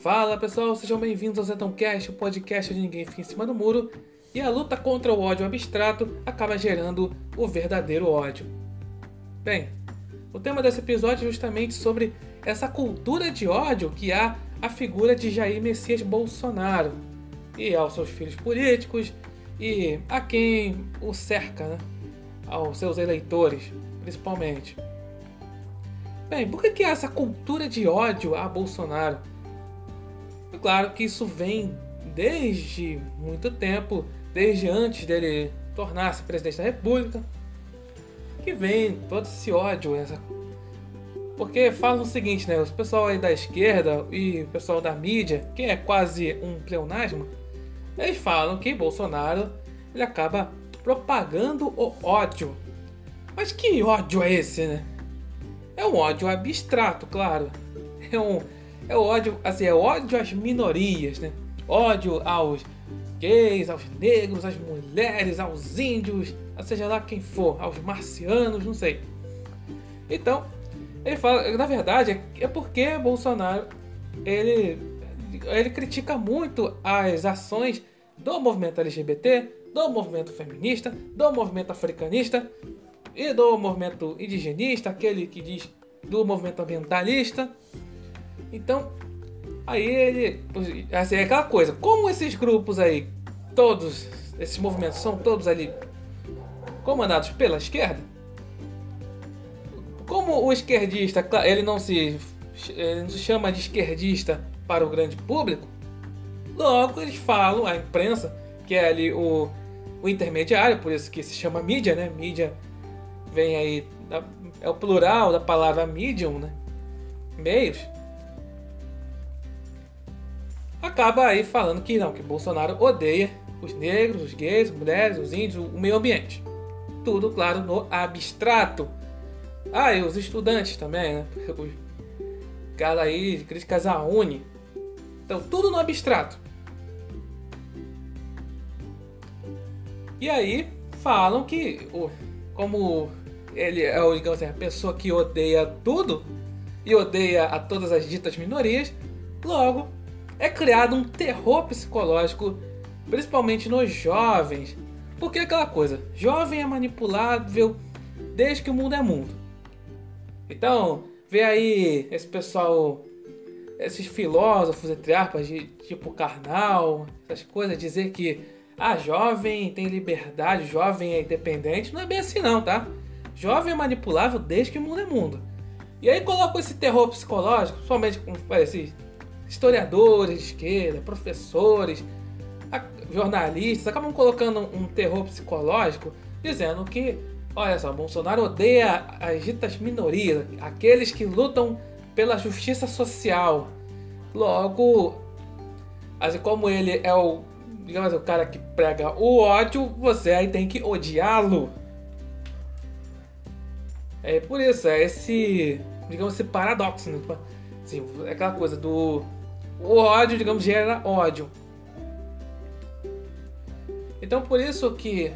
Fala pessoal, sejam bem-vindos ao Zetãocast, o podcast de ninguém fica em cima do muro. E a luta contra o ódio abstrato acaba gerando o verdadeiro ódio. Bem, o tema desse episódio é justamente sobre essa cultura de ódio que há a figura de Jair Messias Bolsonaro e aos seus filhos políticos e a quem o cerca, né? aos seus eleitores, principalmente. Bem, por que, que há essa cultura de ódio a Bolsonaro? É claro que isso vem desde muito tempo, desde antes dele tornar-se presidente da República, que vem todo esse ódio, essa porque falam o seguinte, né? O pessoal aí da esquerda e o pessoal da mídia, que é quase um pleonasmo, eles falam que Bolsonaro ele acaba propagando o ódio. Mas que ódio é esse, né? É um ódio abstrato, claro. É um é ódio, assim, é ódio às minorias, né? Ódio aos gays, aos negros, às mulheres, aos índios, seja lá quem for, aos marcianos, não sei. Então, ele fala, na verdade, é porque Bolsonaro ele, ele critica muito as ações do movimento LGBT, do movimento feminista, do movimento africanista e do movimento indigenista, aquele que diz do movimento ambientalista. Então, aí ele. Assim, é aquela coisa, como esses grupos aí, todos, esses movimentos são todos ali comandados pela esquerda, como o esquerdista, ele não se, ele não se chama de esquerdista para o grande público, logo eles falam, a imprensa, que é ali o, o intermediário, por isso que se chama mídia, né? Mídia vem aí, é o plural da palavra medium, né? Meios. Acaba aí falando que não, que Bolsonaro odeia os negros, os gays, as mulheres, os índios, o meio ambiente. Tudo, claro, no abstrato ah, e os estudantes também, né? Os caras aí de críticas à Uni. Então, tudo no abstrato. E aí, falam que, como ele é digamos assim, a pessoa que odeia tudo e odeia a todas as ditas minorias, logo é criado um terror psicológico, principalmente nos jovens. Porque é aquela coisa, jovem é manipulável desde que o mundo é mundo. Então, vê aí esse pessoal, esses filósofos, entre aspas, de tipo carnal, essas coisas, dizer que a ah, jovem tem liberdade, jovem é independente. Não é bem assim não, tá? Jovem é manipulável desde que o mundo é mundo. E aí coloca esse terror psicológico, somente com esses historiadores de esquerda, professores, jornalistas, acabam colocando um terror psicológico dizendo que Olha só, Bolsonaro odeia as ditas minorias, aqueles que lutam pela justiça social. Logo, assim como ele é o, digamos, o cara que prega o ódio, você aí tem que odiá-lo. É por isso, é esse, digamos, esse paradoxo, né? Assim, é aquela coisa do o ódio, digamos, gera ódio. Então por isso que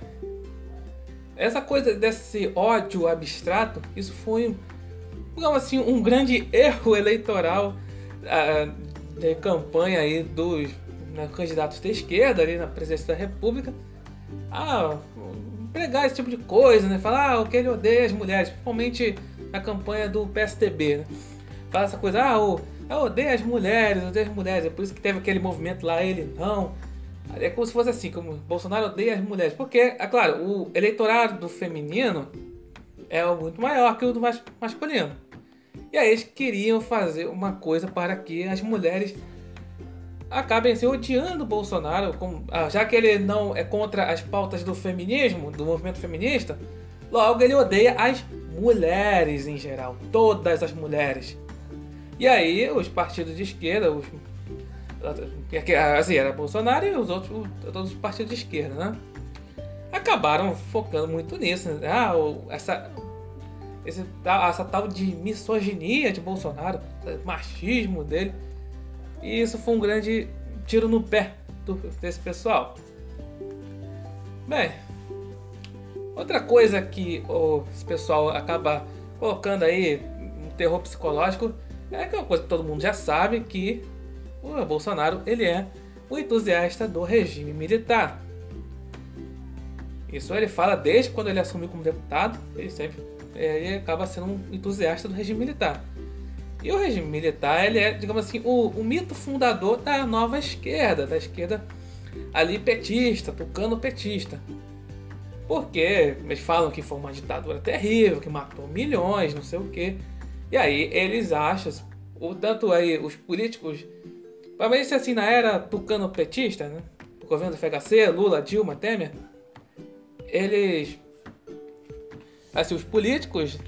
essa coisa desse ódio abstrato, isso foi, digamos assim, um grande erro eleitoral uh, de campanha aí dos né, candidatos da esquerda ali na presidência da República. Ah, pregar esse tipo de coisa, né? Falar ah, o que ele odeia as mulheres, principalmente na campanha do PSDB, né? Fala essa coisa, ah, o, eu odeio as mulheres, odeio as mulheres, é por isso que teve aquele movimento lá, ele não. É como se fosse assim, como Bolsonaro odeia as mulheres. Porque, é claro, o eleitorado do feminino é muito maior que o do masculino. E aí eles queriam fazer uma coisa para que as mulheres acabem se odiando o Bolsonaro, ah, já que ele não é contra as pautas do feminismo, do movimento feminista, logo ele odeia as mulheres em geral, todas as mulheres. E aí os partidos de esquerda, os Assim, era Bolsonaro e os outros, todos os partidos de esquerda, né? Acabaram focando muito nisso. Né? Ah, essa, esse, essa tal de misoginia de Bolsonaro, machismo dele. E isso foi um grande tiro no pé do, desse pessoal. Bem, outra coisa que o, esse pessoal acaba colocando aí um terror psicológico é que é uma coisa que todo mundo já sabe que o Bolsonaro ele é um entusiasta do regime militar. Isso ele fala desde quando ele assumiu como deputado, ele sempre é, ele acaba sendo um entusiasta do regime militar. E o regime militar, ele é, digamos assim, o, o mito fundador da nova esquerda, da esquerda ali petista, tocando petista. Porque eles falam que foi uma ditadura terrível, que matou milhões, não sei o quê. E aí eles acham, o tanto aí os políticos, para se assim na era tucano petista, né? O governo do FHC, Lula, Dilma, Temer, eles assim, os políticos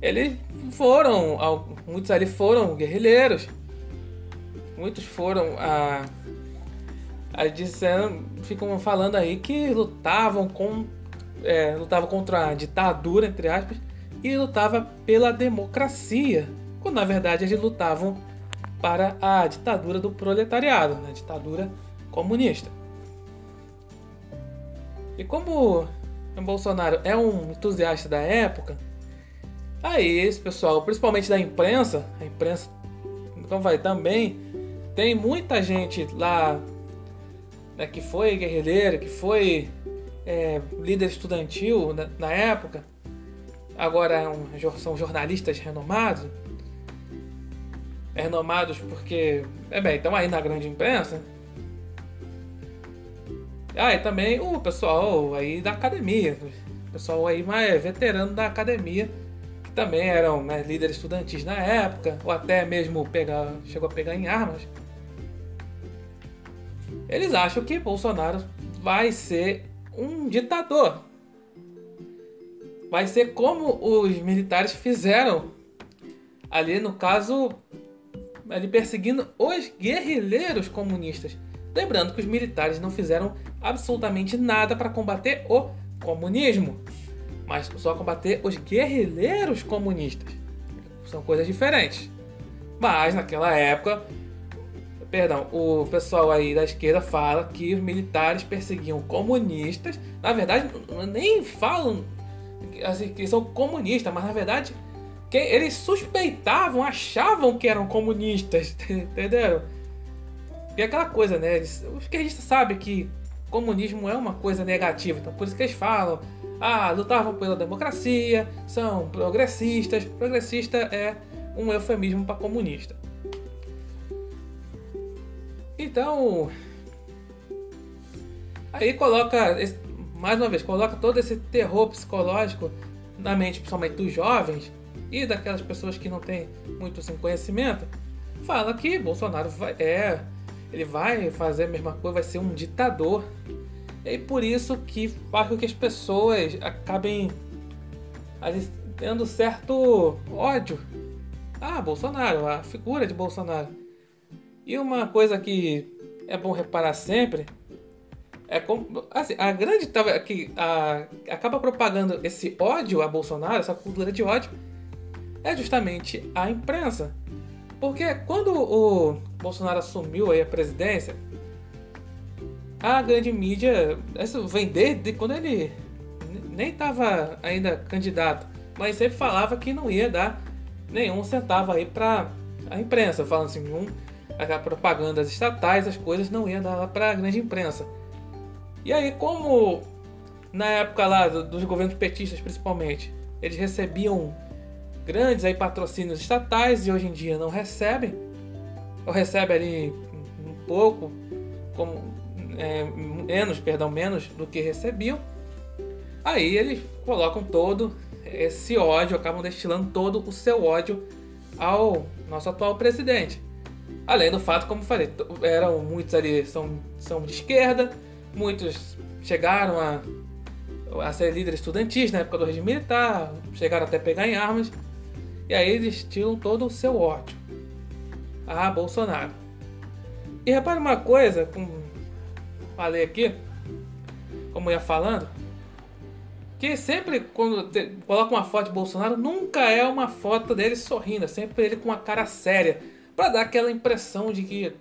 eles foram, muitos ali foram guerrilheiros. Muitos foram a, a dizendo, ficam falando aí que lutavam com é, lutavam contra a ditadura entre aspas e lutava pela democracia, quando na verdade eles lutavam para a ditadura do proletariado, a né? ditadura comunista. E como o Bolsonaro é um entusiasta da época, aí esse pessoal, principalmente da imprensa, a imprensa então vai também, tem muita gente lá né, que foi guerrilheiro, que foi é, líder estudantil na, na época, agora é são jornalistas renomados, renomados porque, é bem, estão aí na grande imprensa. Ah, e também o pessoal aí da academia, o pessoal aí mais veterano da academia, que também eram né, líderes estudantis na época, ou até mesmo pegar, chegou a pegar em armas. Eles acham que Bolsonaro vai ser um ditador vai ser como os militares fizeram ali no caso ali perseguindo os guerrilheiros comunistas. Lembrando que os militares não fizeram absolutamente nada para combater o comunismo, mas só combater os guerrilheiros comunistas. São coisas diferentes. Mas naquela época, perdão, o pessoal aí da esquerda fala que os militares perseguiam comunistas. Na verdade, nem falam assim, que são comunistas, mas na verdade que eles suspeitavam, achavam que eram comunistas, entenderam? E aquela coisa, né? Eles, os esquerdistas sabem que comunismo é uma coisa negativa, então por isso que eles falam, ah, lutavam pela democracia, são progressistas. Progressista é um eufemismo para comunista. Então, aí coloca mais uma vez, coloca todo esse terror psicológico na mente, principalmente dos jovens e daquelas pessoas que não têm muito assim, conhecimento, fala que Bolsonaro vai, é, ele vai fazer a mesma coisa, vai ser um ditador. E por isso que faz com que as pessoas acabem tendo certo ódio. Ah, Bolsonaro, a figura de Bolsonaro. E uma coisa que é bom reparar sempre é como, assim, a grande que a, acaba propagando esse ódio a Bolsonaro, essa cultura de ódio, é justamente a imprensa. Porque quando o Bolsonaro assumiu aí a presidência, a grande mídia, isso vem desde quando ele nem estava ainda candidato, mas sempre falava que não ia dar nenhum centavo aí para a imprensa, falando assim, um, a propagandas estatais, as coisas não ia dar para a grande imprensa. E aí, como na época lá dos governos petistas principalmente, eles recebiam grandes aí patrocínios estatais e hoje em dia não recebem, ou recebem ali um pouco, como é, menos, perdão, menos do que recebiam. Aí eles colocam todo esse ódio, acabam destilando todo o seu ódio ao nosso atual presidente. Além do fato, como falei, eram muitos ali são, são de esquerda, Muitos chegaram a, a ser líderes estudantis na época do regime militar, chegaram até pegar em armas, e aí eles todo o seu ódio a Bolsonaro. E repare uma coisa, como falei aqui, como ia falando, que sempre quando te, coloca uma foto de Bolsonaro, nunca é uma foto dele sorrindo, é sempre ele com uma cara séria, para dar aquela impressão de que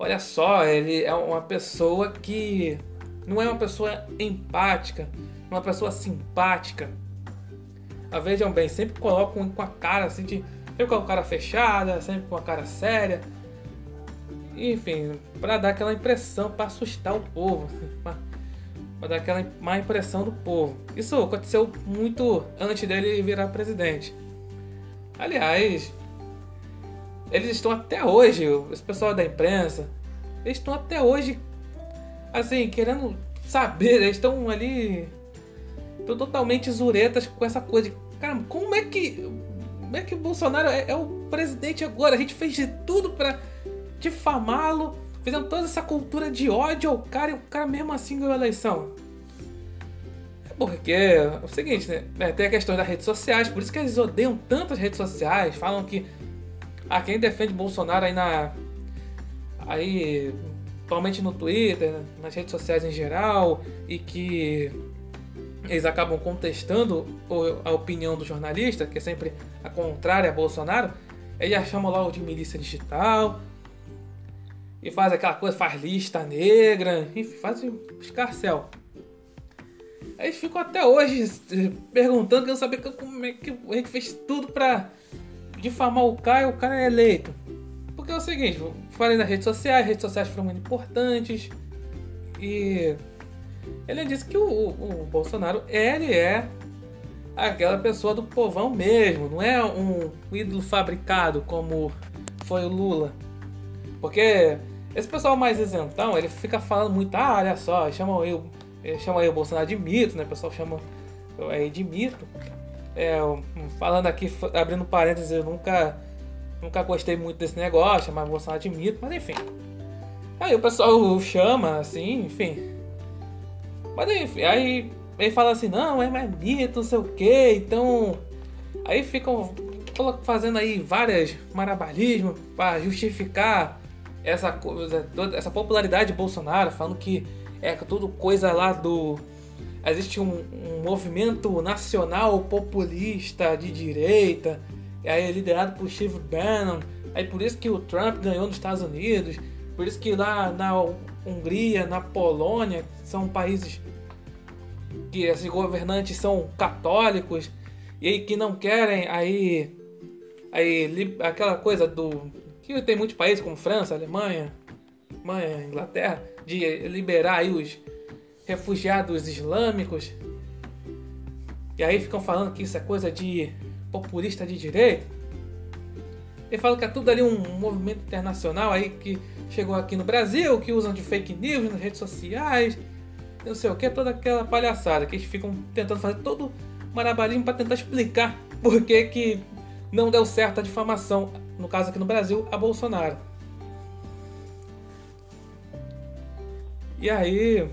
Olha só, ele é uma pessoa que não é uma pessoa empática, é uma pessoa simpática. A vejam bem, sempre colocam com a cara assim de. Sempre com a cara fechada, sempre com a cara séria. enfim, para dar aquela impressão, para assustar o povo, para dar aquela má impressão do povo. Isso aconteceu muito antes dele virar presidente. Aliás, eles estão até hoje, esse pessoal da imprensa, eles estão até hoje, assim, querendo saber, eles estão ali, estão totalmente zuretas com essa coisa de, caramba, como é que, como é que o Bolsonaro é, é o presidente agora? A gente fez de tudo para difamá-lo, fazendo toda essa cultura de ódio ao cara e o cara mesmo assim ganhou a eleição. É porque é o seguinte, né? Tem a questão das redes sociais, por isso que eles odeiam tanto as redes sociais, falam que ah, quem defende Bolsonaro aí na. Aí. Atualmente no Twitter, nas redes sociais em geral, e que eles acabam contestando a opinião do jornalista, que é sempre a contrária a Bolsonaro, eles já chamam lá de milícia digital, e faz aquela coisa, faz lista negra, enfim, faz escarcel. Eles ficam até hoje perguntando, querendo saber como é que a gente fez tudo pra difamar o Caio, o cara é eleito. Porque é o seguinte, falei nas redes sociais, redes sociais foram muito importantes. E ele disse que o, o, o Bolsonaro, ele é aquela pessoa do povão mesmo, não é um ídolo fabricado como foi o Lula. Porque esse pessoal mais isentão, ele fica falando muito, ah, olha só, chama eu, chama aí o Bolsonaro de mito, né? O pessoal chama aí de mito. É, falando aqui, abrindo parênteses, eu nunca, nunca gostei muito desse negócio, o Bolsonaro de mito, mas enfim. Aí o pessoal chama, assim, enfim. Mas enfim, aí ele fala assim, não, é mais mito, não sei o que, então. Aí ficam fazendo aí várias marabalismos para justificar essa coisa, toda essa popularidade de Bolsonaro, falando que é tudo coisa lá do. Existe um, um movimento nacional populista de direita, aí é liderado por Steve Bannon, aí por isso que o Trump ganhou nos Estados Unidos, por isso que lá na Hungria, na Polônia, são países que esses governantes são católicos e aí que não querem aí aí aquela coisa do que tem muitos países como França, Alemanha, Alemanha, Inglaterra, de liberar aí os refugiados islâmicos. E aí ficam falando que isso é coisa de populista de direita. E falam que é tudo ali um movimento internacional aí que chegou aqui no Brasil, que usam de fake news nas redes sociais, não sei o que, toda aquela palhaçada que eles ficam tentando fazer todo marabarismo para tentar explicar por que, que não deu certo a difamação no caso aqui no Brasil, a Bolsonaro. E aí,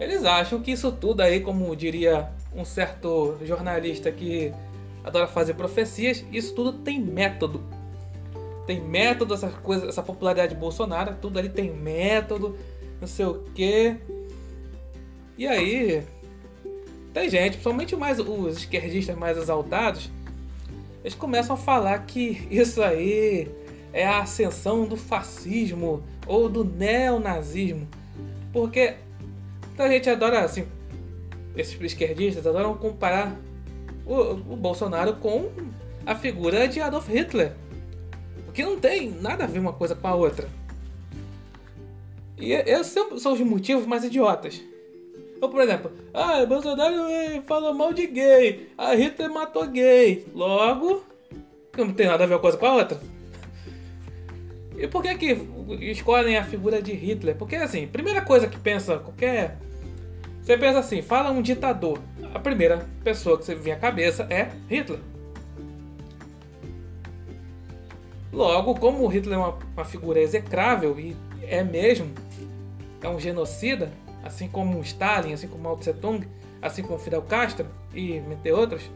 eles acham que isso tudo aí, como diria um certo jornalista que adora fazer profecias, isso tudo tem método. Tem método, essa coisa, essa popularidade de Bolsonaro, tudo ali tem método, não sei o quê. E aí, tem gente, principalmente mais os esquerdistas mais exaltados, eles começam a falar que isso aí é a ascensão do fascismo ou do neonazismo. Porque a gente adora, assim, esses esquerdistas adoram comparar o, o Bolsonaro com a figura de Adolf Hitler. O que não tem nada a ver uma coisa com a outra. E esses são os motivos mais idiotas. Ou, por exemplo, ah, Bolsonaro falou mal de gay, a Hitler matou gay. Logo, não tem nada a ver uma coisa com a outra. E por que que escolhem a figura de Hitler? Porque, assim, primeira coisa que pensa qualquer... Você pensa assim, fala um ditador. A primeira pessoa que você vem à cabeça é Hitler. Logo, como Hitler é uma, uma figura execrável, e é mesmo, é um genocida, assim como Stalin, assim como Mao Tse Tung, assim como Fidel Castro e entre outros.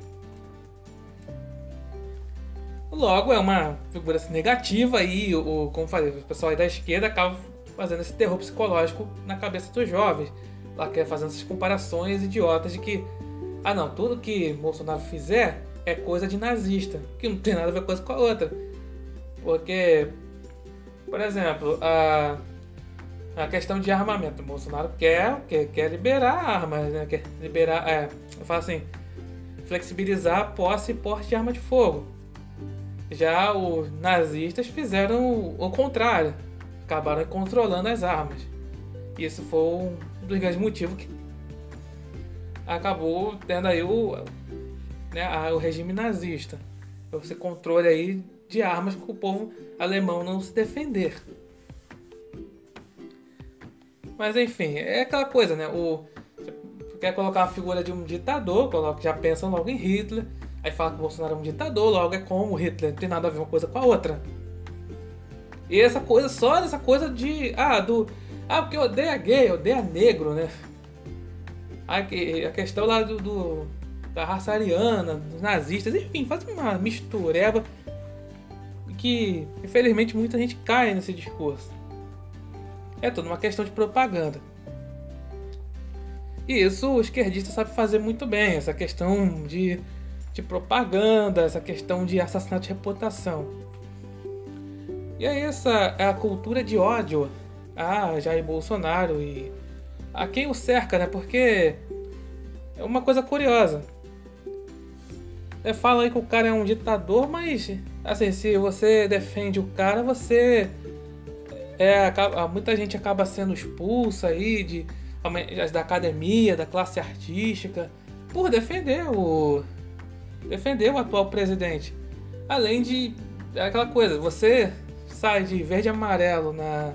Logo, é uma figura assim, negativa e, o, como falei, o pessoal aí da esquerda acaba fazendo esse terror psicológico na cabeça dos jovens. Fazendo essas comparações idiotas de que, ah não, tudo que Bolsonaro fizer é coisa de nazista, que não tem nada a ver coisa com a outra. Porque, por exemplo, a a questão de armamento. O Bolsonaro quer, quer, quer liberar armas, né? Quer liberar, é, eu falo assim, flexibilizar a posse e porte de arma de fogo. Já os nazistas fizeram o contrário. acabaram controlando as armas. E esse foi um dos grandes motivos que acabou tendo aí o, né, o regime nazista. Esse controle aí de armas para o povo alemão não se defender. Mas enfim, é aquela coisa, né? O, quer colocar a figura de um ditador, coloca, já pensa logo em Hitler, aí fala que o Bolsonaro é um ditador, logo é como Hitler, não tem nada a ver uma coisa com a outra. E essa coisa, só essa coisa de. Ah, do. Ah, porque odeia gay, odeia negro, né? A, questão lá do, do, da raça ariana, dos nazistas, enfim, faz uma mistureba que infelizmente muita gente cai nesse discurso. É tudo uma questão de propaganda. E isso o esquerdista sabe fazer muito bem, essa questão de, de propaganda, essa questão de assassinato de reputação. E aí essa é a cultura de ódio a Jair Bolsonaro e a quem o cerca, né? Porque é uma coisa curiosa. É, fala aí que o cara é um ditador, mas assim, se você defende o cara, você é, acaba, muita gente acaba sendo expulsa aí de, da academia, da classe artística, por defender o defender o atual presidente. Além de aquela coisa, você sai de verde e amarelo na,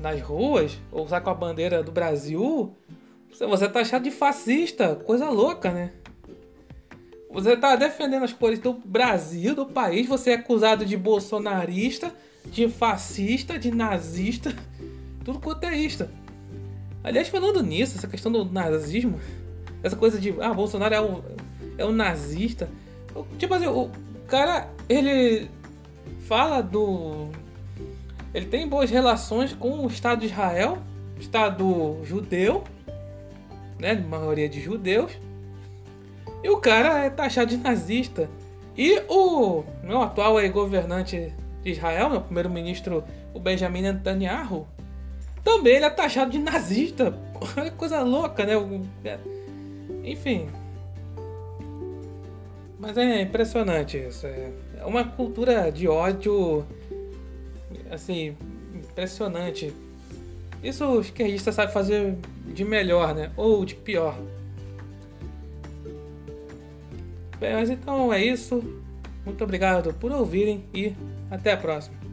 nas ruas, ou sai com a bandeira do Brasil, você tá achado de fascista, coisa louca, né? Você tá defendendo as cores do Brasil, do país, você é acusado de bolsonarista de fascista, de nazista, tudo quanto é isto. Aliás, falando nisso, essa questão do nazismo, essa coisa de, ah, Bolsonaro é um, é um nazista. Tipo assim, o cara, ele fala do. Ele tem boas relações com o Estado de Israel, Estado judeu, né? Maioria de judeus. E o cara é taxado de nazista. E o meu atual governante de Israel, meu primeiro-ministro, o Benjamin Netanyahu, também ele é taxado de nazista. Olha que coisa louca, né? É, enfim. Mas é impressionante isso. É uma cultura de ódio, assim, impressionante. Isso o esquerdista sabe fazer de melhor, né? Ou de pior. Bem, mas então é isso. Muito obrigado por ouvirem e até a próxima.